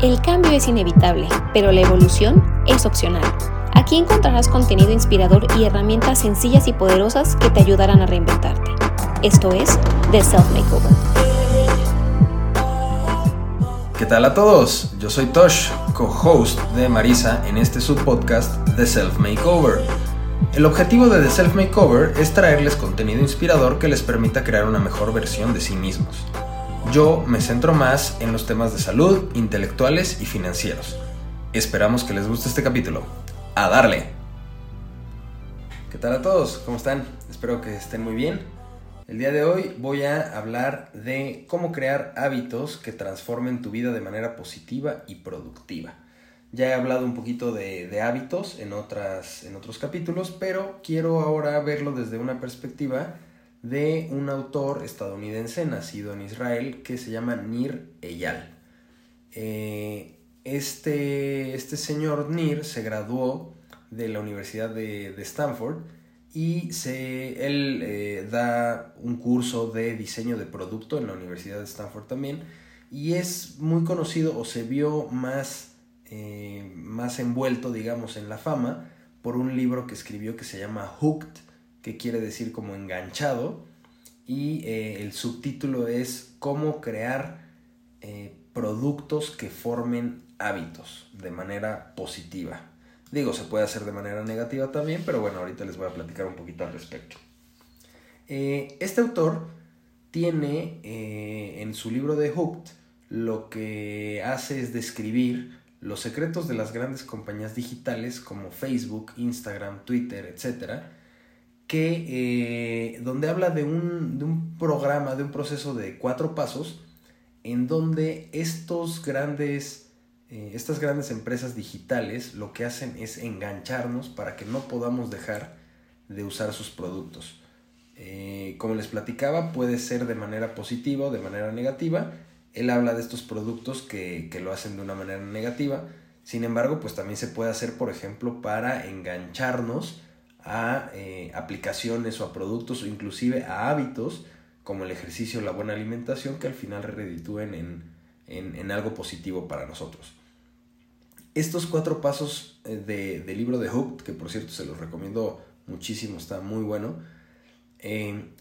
El cambio es inevitable, pero la evolución es opcional. Aquí encontrarás contenido inspirador y herramientas sencillas y poderosas que te ayudarán a reinventarte. Esto es The Self Makeover. ¿Qué tal a todos? Yo soy Tosh, co-host de Marisa en este subpodcast The Self Makeover. El objetivo de The Self Makeover es traerles contenido inspirador que les permita crear una mejor versión de sí mismos. Yo me centro más en los temas de salud, intelectuales y financieros. Esperamos que les guste este capítulo. ¡A darle! ¿Qué tal a todos? ¿Cómo están? Espero que estén muy bien. El día de hoy voy a hablar de cómo crear hábitos que transformen tu vida de manera positiva y productiva. Ya he hablado un poquito de, hábitos en, otras, en otros capítulos, pero quiero ahora verlo desde una perspectiva de un autor estadounidense nacido en Israel que se llama Nir Eyal. Eh, este, este, señor Nir se graduó de la Universidad de, Stanford y se, él eh, da un curso de diseño de producto en la Universidad de Stanford también y es muy conocido o se vio más, eh, más envuelto, digamos, en la fama por un libro que escribió que se llama Hooked, que quiere decir como enganchado, y eh, el subtítulo es cómo crear eh, productos que formen hábitos de manera positiva. Digo, se puede hacer de manera negativa también, pero bueno, ahorita les voy a platicar un poquito al respecto. Eh, este autor tiene en su libro de Hooked lo que hace es describir los secretos de las grandes compañías digitales como Facebook, Instagram, Twitter, etcétera, que, eh, donde habla de un, programa, de un proceso de cuatro pasos, en donde estos grandes, eh, estas grandes empresas digitales lo que hacen es engancharnos para que no podamos dejar de usar sus productos. Eh, como les platicaba, puede ser de manera positiva o de manera negativa. Él habla de estos productos que, que lo hacen de una manera negativa. Sin embargo, pues también se puede hacer, por ejemplo, para engancharnos a eh, aplicaciones o a productos o inclusive a hábitos como el ejercicio o la buena alimentación que al final reditúen en, algo positivo para nosotros. Estos cuatro pasos eh, del libro de Hooked, que por cierto se los recomiendo muchísimo, está muy bueno, en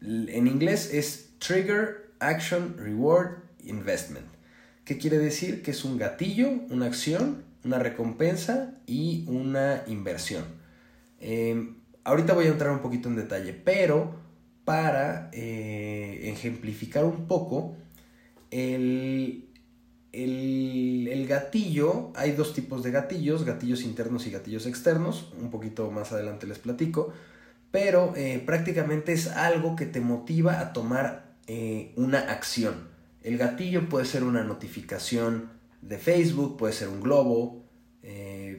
inglés es Trigger, Action, Reward, Investment. ¿Qué quiere decir? Que es un gatillo, una acción, una recompensa y una inversión. Em, ahorita voy a entrar un poquito en detalle, pero para eh, ejemplificar un poco, el, el, gatillo, hay dos tipos de gatillos, gatillos internos y gatillos externos, un poquito más adelante les platico, pero eh, prácticamente es algo que te motiva a tomar eh, una acción. El gatillo puede ser una notificación de Facebook, puede ser un globo,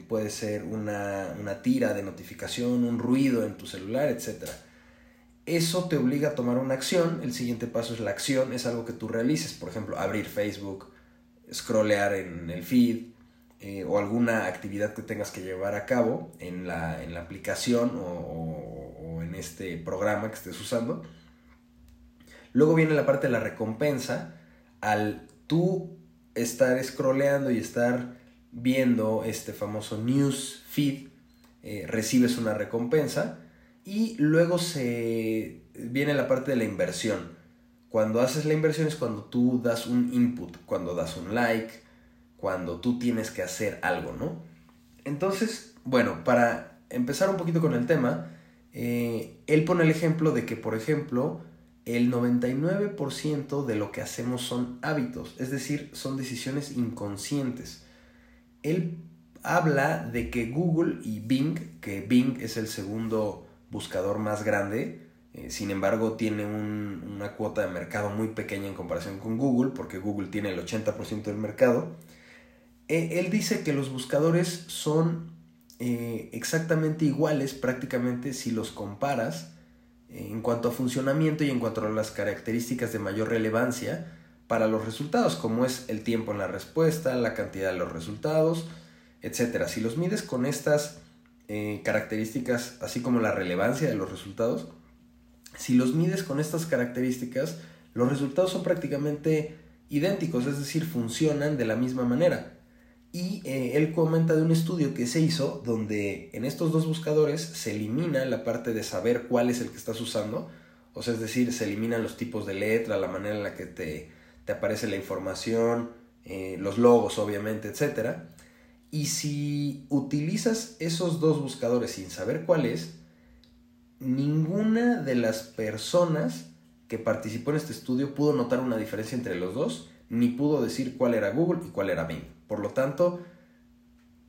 puede ser una, tira de notificación, un ruido en tu celular, etc. Eso te obliga a tomar una acción. El siguiente paso es la acción, es algo que tú realices. Por ejemplo, abrir Facebook, scrollear en el feed eh, o alguna actividad que tengas que llevar a cabo en la, aplicación o, en este programa que estés usando. Luego viene la parte de la recompensa. Al tú estar scrolleando y estar viendo este famoso news feed, eh, recibes una recompensa y luego se viene la parte de la inversión. Cuando haces la inversión es cuando tú das un input, cuando das un like, cuando tú tienes que hacer algo, ¿no? Entonces, bueno, para empezar un poquito con el tema, eh, él pone el ejemplo de que, por ejemplo, el 99% de lo que hacemos son hábitos, es decir, son decisiones inconscientes él habla de que Google y Bing, que Bing es el segundo buscador más grande, eh, sin embargo tiene una cuota de mercado muy pequeña en comparación con Google, porque Google tiene el 80% del mercado, eh, él dice que los buscadores son eh, exactamente iguales prácticamente si los comparas en cuanto a funcionamiento y en cuanto a las características de mayor relevancia para los resultados, como es el tiempo en la respuesta, la cantidad de los resultados, etc. Si los mides con estas eh, características, así como la relevancia de los resultados, si los mides con estas características, los resultados son prácticamente idénticos, es decir, funcionan de la misma manera. Y eh, él comenta de un estudio que se hizo donde en estos dos buscadores se elimina la parte de saber cuál es el que estás usando, o sea, es decir, se eliminan los tipos de letra, la manera en la que te, aparece la información, eh, los logos obviamente, etc. Y si utilizas esos dos buscadores sin saber cuál es, ninguna de las personas que participó en este estudio pudo notar una diferencia entre los dos, ni pudo decir cuál era Google y cuál era Bing. Por lo tanto,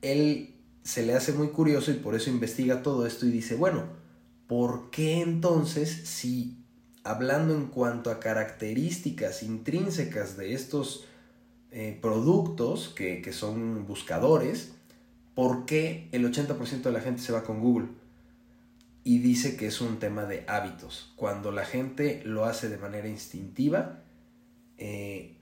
él se le hace muy curioso y por eso investiga todo esto y dice, bueno, ¿por qué entonces si hablando en cuanto a características intrínsecas de estos eh, productos que, que son buscadores, ¿por qué el 80% de la gente se va con Google? y dice que es un tema de hábitos. Cuando la gente lo hace de manera instintiva, eh,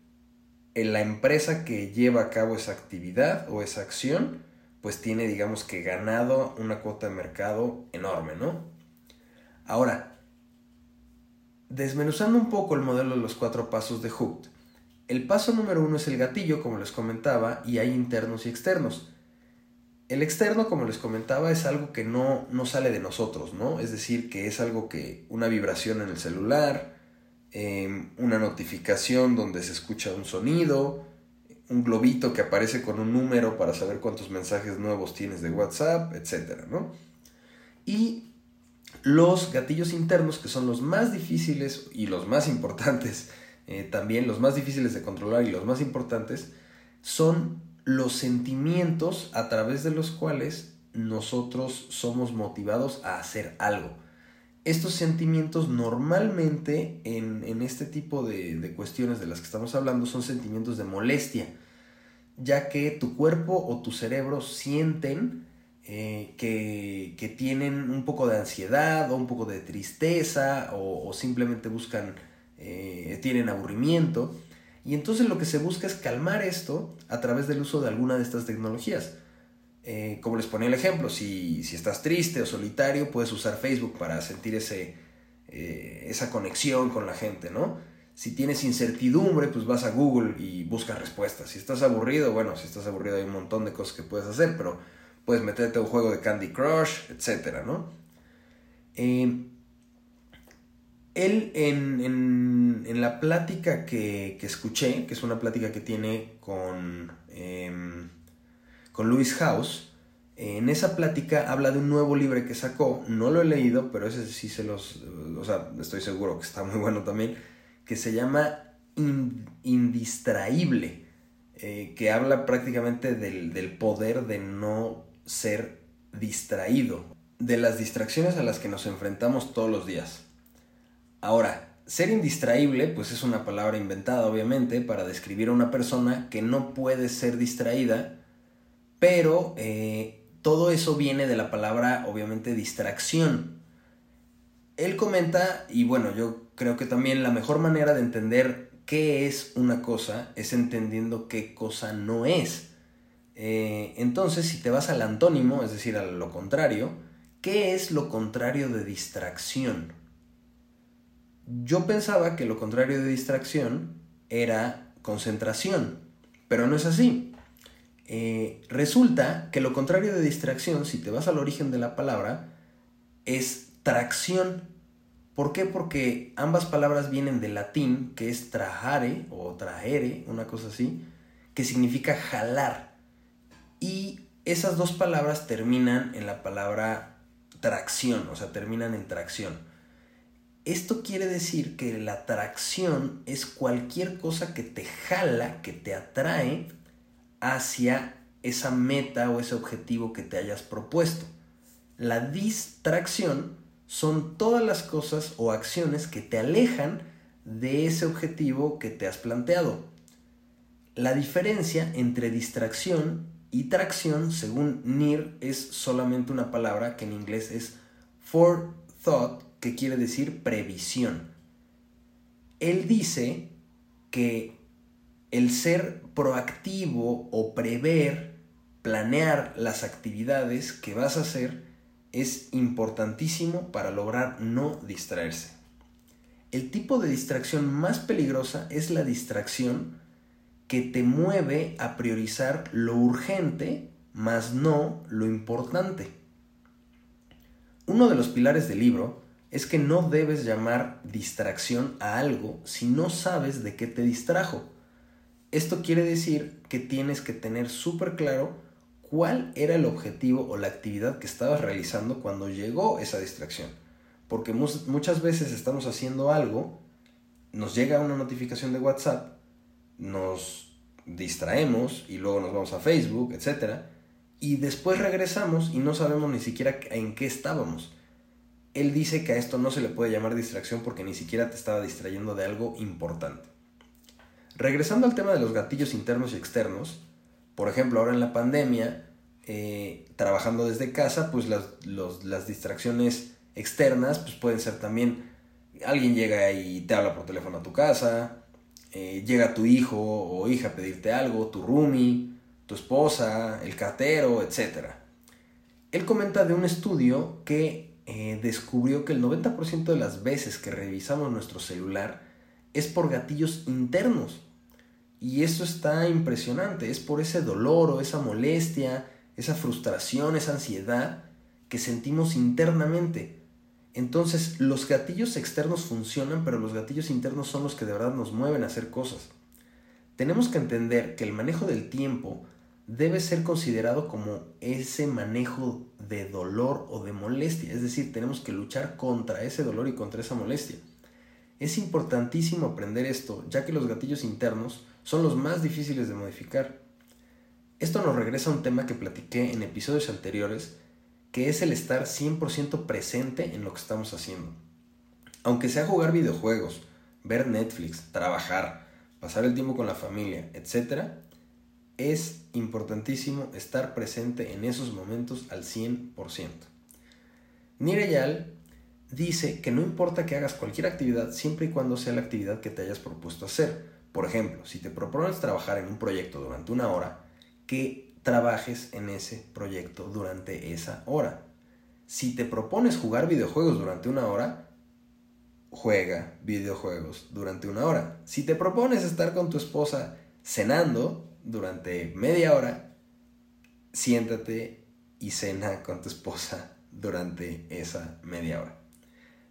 en la empresa que lleva a cabo esa actividad o esa acción, pues tiene, digamos que ganado una cuota de mercado enorme, ¿no? Ahora, desmenuzando un poco el modelo de los cuatro pasos de Hooked, el paso número uno es el gatillo, como les comentaba, y hay internos y externos. El externo, como les comentaba, es algo que no, no sale de nosotros, ¿no? Es decir, que es algo que una vibración en el celular, em, una notificación donde se escucha un sonido, un globito que aparece con un número para saber cuántos mensajes nuevos tienes de WhatsApp, etc. ¿no? Y los gatillos internos, que son los más difíciles y los más importantes, eh, también los más difíciles de controlar y los más importantes, son los sentimientos a través de los cuales nosotros somos motivados a hacer algo. Estos sentimientos normalmente en, este tipo de, cuestiones de las que estamos hablando son sentimientos de molestia, ya que tu cuerpo o tu cerebro sienten eh, que, tienen un poco de ansiedad o un poco de tristeza o, simplemente buscan, eh, tienen aburrimiento y entonces lo que se busca es calmar esto a través del uso de alguna de estas tecnologías. Eh, como les ponía el ejemplo, si, estás triste o solitario, puedes usar Facebook para sentir ese, esa conexión con la gente, ¿no? Si tienes incertidumbre, pues vas a Google y buscas respuestas. Si estás aburrido, bueno, si estás aburrido hay un montón de cosas que puedes hacer, pero puedes meterte a un juego de Candy Crush, etcétera, ¿no? Eh, él en, la plática que, escuché, que es una plática que tiene con, eh, con Louis House, en esa plática habla de un nuevo libro que sacó, no lo he leído, pero ese sí se los, o sea, estoy seguro que está muy bueno también, que se llama Indistraíble, eh, que habla prácticamente del, del poder de no ser distraído, de las distracciones a las que nos enfrentamos todos los días. Ahora, ser indistraíble, pues es una palabra inventada obviamente para describir a una persona que no puede ser distraída, pero eh, todo eso viene de la palabra obviamente distracción. Él comenta, y bueno, yo creo que también la mejor manera de entender qué es una cosa es entendiendo qué cosa no es. Eh, entonces, si te vas al antónimo, es decir, a lo contrario, ¿qué es lo contrario de distracción? Yo pensaba que lo contrario de distracción era concentración, pero no es así. Eh, resulta que lo contrario de distracción, si te vas al origen de la palabra, es tracción. ¿Por qué? Porque ambas palabras vienen del latín, que es trajare o traere, una cosa así, que significa jalar. Y esas dos palabras terminan en la palabra tracción, o sea, terminan en tracción. Esto quiere decir que la atracción es cualquier cosa que te jala, que te atrae hacia esa meta o ese objetivo que te hayas propuesto. La distracción son todas las cosas o acciones que te alejan de ese objetivo que te has planteado. La diferencia entre distracción y tracción, según Nir, es solamente una palabra que en inglés es forethought que quiere decir previsión. Él dice que el ser proactivo o prever, planear las actividades que vas a hacer es importantísimo para lograr no distraerse. El tipo de distracción más peligrosa es la distracción que te mueve a priorizar lo urgente más no lo importante. Uno de los pilares del libro es que no debes llamar distracción a algo si no sabes de qué te distrajo. Esto quiere decir que tienes que tener súper claro cuál era el objetivo o la actividad que estabas realizando cuando llegó esa distracción. Porque muchas veces estamos haciendo algo, nos llega una notificación de WhatsApp, nos distraemos y luego nos vamos a Facebook, etc. Y después regresamos y no sabemos ni siquiera en qué estábamos. Él dice que a esto no se le puede llamar distracción porque ni siquiera te estaba distrayendo de algo importante. Regresando al tema de los gatillos internos y externos, por ejemplo, ahora en la pandemia, eh, trabajando desde casa, pues las, distracciones externas pues pueden ser también alguien llega y te habla por teléfono a tu casa, eh, llega tu hijo o hija a pedirte algo, tu roomie, tu esposa, el cartero, etc. Él comenta de un estudio que eh, descubrió que el 90% de las veces que revisamos nuestro celular es por gatillos internos. Y eso está impresionante, es por ese dolor o esa molestia, esa frustración, esa ansiedad que sentimos internamente. Entonces los gatillos externos funcionan, pero los gatillos internos son los que de verdad nos mueven a hacer cosas. Tenemos que entender que el manejo del tiempo debe ser considerado como ese manejo de dolor o de molestia, es decir, tenemos que luchar contra ese dolor y contra esa molestia. Es importantísimo aprender esto, ya que los gatillos internos son los más difíciles de modificar. Esto nos regresa a un tema que platiqué en episodios anteriores, que es el estar 100% presente en lo que estamos haciendo. Aunque sea jugar videojuegos, ver Netflix, trabajar, pasar el tiempo con la familia, etc., es importantísimo estar presente en esos momentos al 100%. Nireyal dice que no importa que hagas cualquier actividad siempre y cuando sea la actividad que te hayas propuesto hacer. Por ejemplo, si te propones trabajar en un proyecto durante una hora, que trabajes en ese proyecto durante esa hora. Si te propones jugar videojuegos durante una hora, juega videojuegos durante una hora. Si te propones estar con tu esposa cenando durante media hora, siéntate y cena con tu esposa durante esa media hora.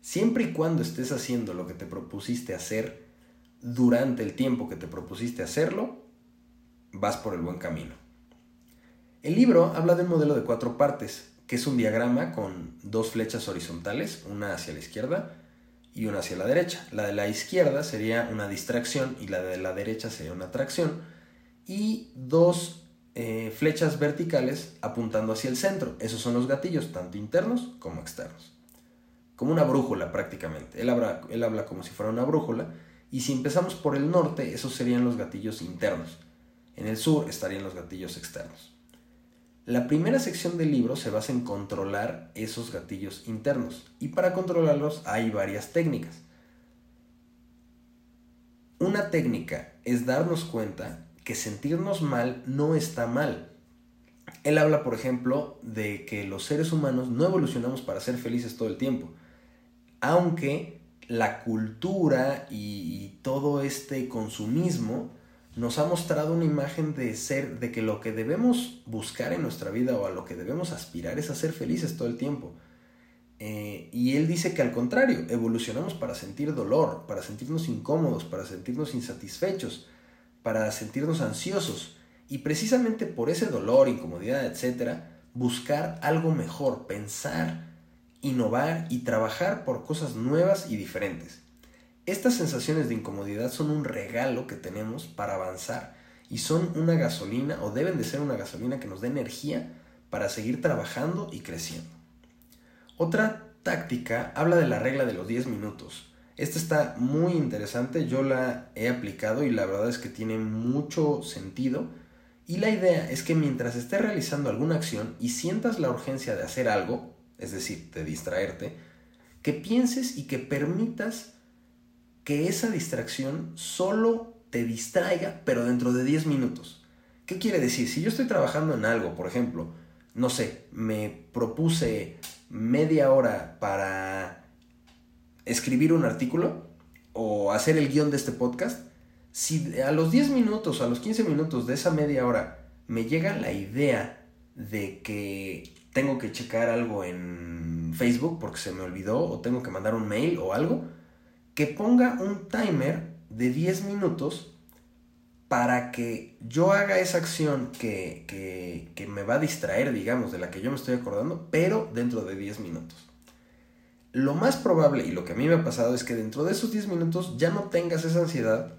Siempre y cuando estés haciendo lo que te propusiste hacer durante el tiempo que te propusiste hacerlo, vas por el buen camino. El libro habla de un modelo de cuatro partes, que es un diagrama con dos flechas horizontales, una hacia la izquierda y una hacia la derecha. La de la izquierda sería una distracción y la de la derecha sería una atracción. Y dos eh, flechas verticales apuntando hacia el centro. Esos son los gatillos, tanto internos como externos. Como una brújula prácticamente. Habla, él habla como si fuera una brújula y si empezamos por el norte, esos serían los gatillos internos. En el sur estarían los gatillos externos. La primera sección del libro se basa en controlar esos gatillos internos y para controlarlos hay varias técnicas. Una técnica es darnos cuenta que sentirnos mal no está mal. Él habla, por ejemplo, de que los seres humanos no evolucionamos para ser felices todo el tiempo, aunque la cultura y, todo este consumismo nos ha mostrado una imagen de ser, de que lo que debemos buscar en nuestra vida o a lo que debemos aspirar es a ser felices todo el tiempo. Eh, y él dice que al contrario, evolucionamos para sentir dolor, para sentirnos incómodos, para sentirnos insatisfechos, para sentirnos ansiosos. Y precisamente por ese dolor, incomodidad, etc., buscar algo mejor, pensar innovar y trabajar por cosas nuevas y diferentes. Estas sensaciones de incomodidad son un regalo que tenemos para avanzar y son una gasolina o deben de ser una gasolina que nos dé energía para seguir trabajando y creciendo. Otra táctica habla de la regla de los 10 minutos. Esta está muy interesante, yo la he aplicado y la verdad es que tiene mucho sentido. Y la idea es que mientras estés realizando alguna acción y sientas la urgencia de hacer algo, es decir, de distraerte, que pienses y que permitas que esa distracción solo te distraiga, pero dentro de 10 minutos. ¿Qué quiere decir? Si yo estoy trabajando en algo, por ejemplo, no sé, me propuse media hora para escribir un artículo o hacer el guion de este podcast, Si a los 10 minutos, a los 15 minutos de esa media hora me llega la idea de que tengo que checar algo en Facebook porque se me olvidó o tengo que mandar un mail o algo, que ponga un timer de 10 minutos para que yo haga esa acción que, que, me va a distraer, digamos, de la que yo me estoy acordando, pero dentro de 10 minutos. Lo más probable, y lo que a mí me ha pasado, es que dentro de esos 10 minutos ya no tengas esa ansiedad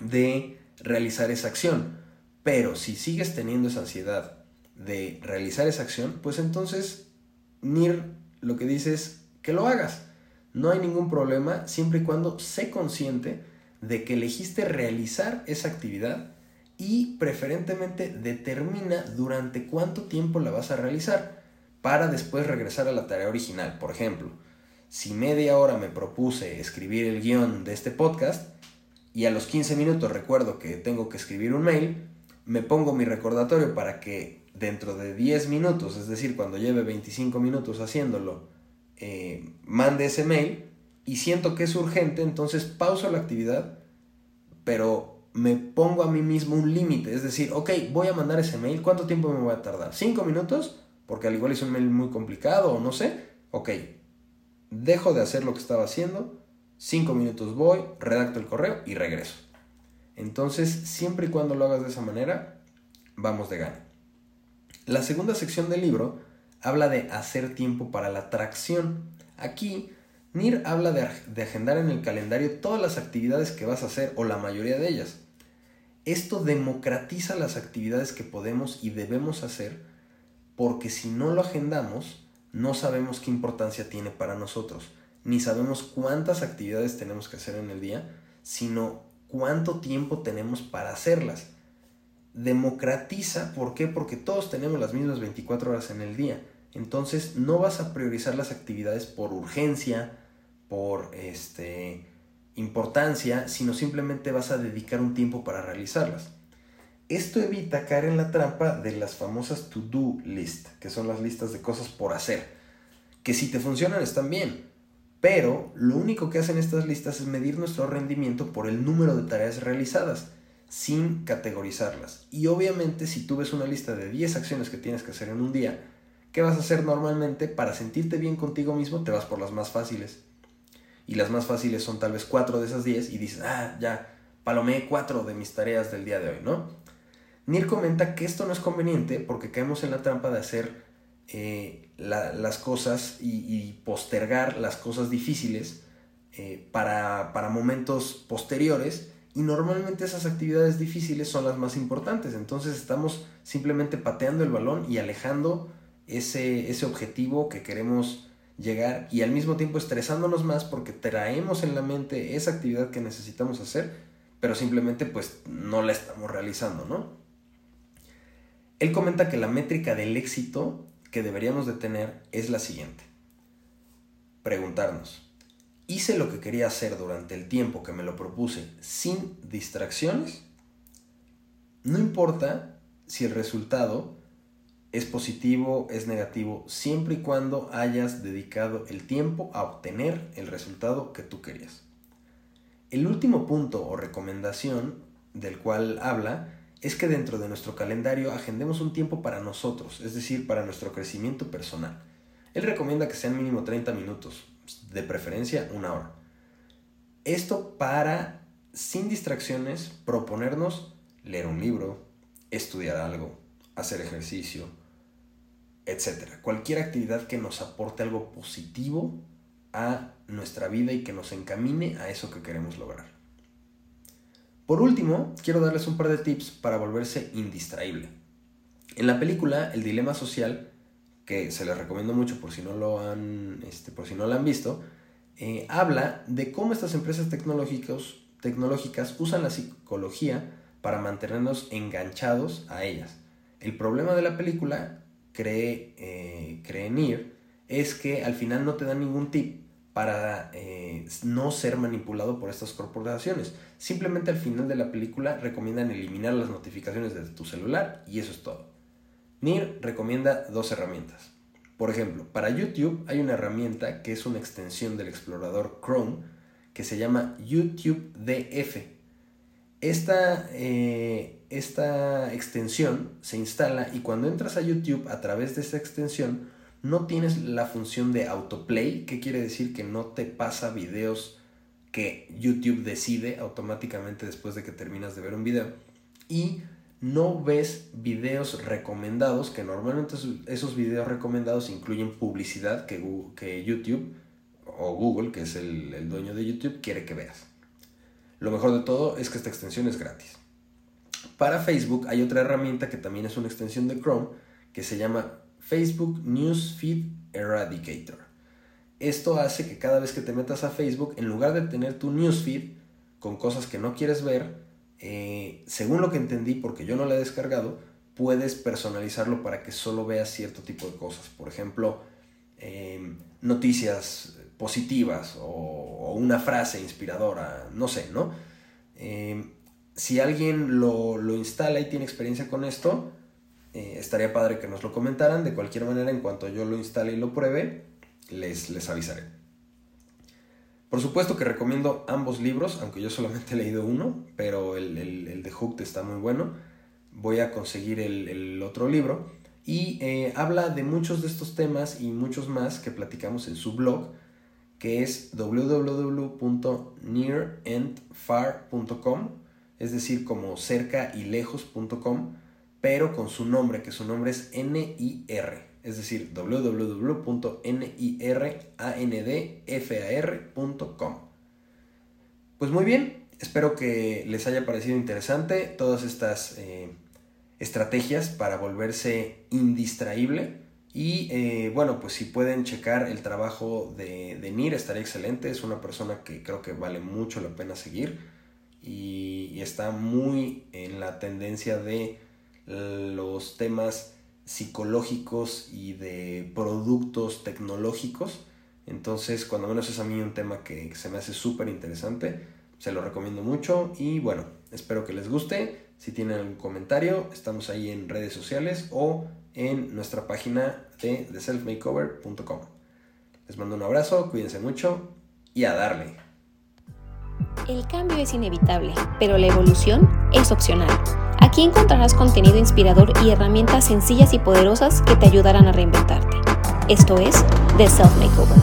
de realizar esa acción. Pero si sigues teniendo esa ansiedad de realizar esa acción, pues entonces NIR lo que dice es que lo hagas. No hay ningún problema siempre y cuando sé consciente de que elegiste realizar esa actividad y preferentemente determina durante cuánto tiempo la vas a realizar para después regresar a la tarea original. Por ejemplo, si media hora me propuse escribir el guion de este podcast y a los 15 minutos recuerdo que tengo que escribir un mail, me pongo mi recordatorio para que dentro de 10 minutos, es decir, cuando lleve 25 minutos haciéndolo, eh, mande ese mail y siento que es urgente, entonces pauso la actividad, pero me pongo a mí mismo un límite, es decir, ok, voy a mandar ese mail, ¿cuánto tiempo me voy a tardar? ¿5 minutos? Porque al igual es un mail muy complicado o no sé, ok, dejo de hacer lo que estaba haciendo, 5 minutos voy, redacto el correo y regreso. Entonces, siempre y cuando lo hagas de esa manera, vamos de gana. La segunda sección del libro habla de hacer tiempo para la atracción. Aquí, Nir habla de, de, agendar en el calendario todas las actividades que vas a hacer o la mayoría de ellas. Esto democratiza las actividades que podemos y debemos hacer porque si no lo agendamos, no sabemos qué importancia tiene para nosotros, ni sabemos cuántas actividades tenemos que hacer en el día, sino cuánto tiempo tenemos para hacerlas democratiza, ¿por qué? Porque todos tenemos las mismas 24 horas en el día. Entonces no vas a priorizar las actividades por urgencia, por este, importancia, sino simplemente vas a dedicar un tiempo para realizarlas. Esto evita caer en la trampa de las famosas to-do list, que son las listas de cosas por hacer, que si te funcionan están bien, pero lo único que hacen estas listas es medir nuestro rendimiento por el número de tareas realizadas sin categorizarlas. Y obviamente si tú ves una lista de 10 acciones que tienes que hacer en un día, ¿qué vas a hacer normalmente? Para sentirte bien contigo mismo te vas por las más fáciles. Y las más fáciles son tal vez 4 de esas 10 y dices, ah, ya, palomé 4 de mis tareas del día de hoy, ¿no? Nir comenta que esto no es conveniente porque caemos en la trampa de hacer eh, las cosas y, postergar las cosas difíciles eh, para, para momentos posteriores y normalmente esas actividades difíciles son las más importantes. Entonces estamos simplemente pateando el balón y alejando ese, ese objetivo que queremos llegar y al mismo tiempo estresándonos más porque traemos en la mente esa actividad que necesitamos hacer, pero simplemente pues no la estamos realizando, ¿no? Él comenta que la métrica del éxito que deberíamos de tener es la siguiente. Preguntarnos, hice lo que quería hacer durante el tiempo que me lo propuse sin distracciones, no importa si el resultado es positivo, es negativo, siempre y cuando hayas dedicado el tiempo a obtener el resultado que tú querías. El último punto o recomendación del cual habla es que dentro de nuestro calendario agendemos un tiempo para nosotros, es decir, para nuestro crecimiento personal. Él recomienda que sean mínimo 30 minutos, de preferencia una hora. Esto para, sin distracciones, proponernos leer un libro, estudiar algo, hacer ejercicio, etc. Cualquier actividad que nos aporte algo positivo a nuestra vida y que nos encamine a eso que queremos lograr. Por último, quiero darles un par de tips para volverse indistraíble. En la película El Dilema Social que se les recomiendo mucho por si no lo han, este, por si no lo han visto, eh, habla de cómo estas empresas tecnológicas, tecnológicas usan la psicología para mantenernos enganchados a ellas. El problema de la película, cree, eh, cree es que al final no te dan ningún tip para eh, no ser manipulado por estas corporaciones. Simplemente al final de la película recomiendan eliminar las notificaciones de tu celular y eso es todo. NIR recomienda dos herramientas. Por ejemplo, para YouTube hay una herramienta que es una extensión del explorador Chrome que se llama YouTube DF. Esta, eh, esta extensión se instala y cuando entras a YouTube a través de esta extensión no tienes la función de autoplay, que quiere decir que no te pasa videos que YouTube decide automáticamente después de que terminas de ver un video. Y no ves videos recomendados, que normalmente esos videos recomendados incluyen publicidad que, que YouTube o Google, que es el, el dueño de YouTube, quiere que veas. Lo mejor de todo es que esta extensión es gratis. Para Facebook hay otra herramienta que también es una extensión de Chrome que se llama Facebook Newsfeed Eradicator. Esto hace que cada vez que te metas a Facebook, en lugar de tener tu newsfeed con cosas que no quieres ver, eh, según lo que entendí, porque yo no lo he descargado, puedes personalizarlo para que solo veas cierto tipo de cosas. Por ejemplo, em, noticias positivas o, una frase inspiradora, no sé, ¿no? Em, si alguien lo, instala y tiene experiencia con esto, eh, estaría padre que nos lo comentaran. De cualquier manera, en cuanto yo lo instale y lo pruebe, les, les avisaré. Por supuesto que recomiendo ambos libros, aunque yo solamente he leído uno, pero el, de Hooked está muy bueno. Voy a conseguir el, otro libro. Y eh, habla de muchos de estos temas y muchos más que platicamos en su blog, que es www.nearandfar.com, es decir, como cerca y lejos.com, pero con su nombre, que su nombre es N-I-R es decir, www.nirandfar.com. Pues muy bien, espero que les haya parecido interesante todas estas eh, estrategias para volverse indistraíble. Y eh, bueno, pues si pueden checar el trabajo de, de Nir, estaría excelente. Es una persona que creo que vale mucho la pena seguir y está muy en la tendencia de los temas psicológicos y de productos tecnológicos. Entonces, cuando menos es a mí un tema que se me hace súper interesante, se lo recomiendo mucho y bueno, espero que les guste. Si tienen algún comentario, estamos ahí en redes sociales o en nuestra página de theselfmakeover.com. Les mando un abrazo, cuídense mucho y a darle. El cambio es inevitable, pero la evolución es opcional. Aquí encontrarás contenido inspirador y herramientas sencillas y poderosas que te ayudarán a reinventarte. Esto es The Self Makeover.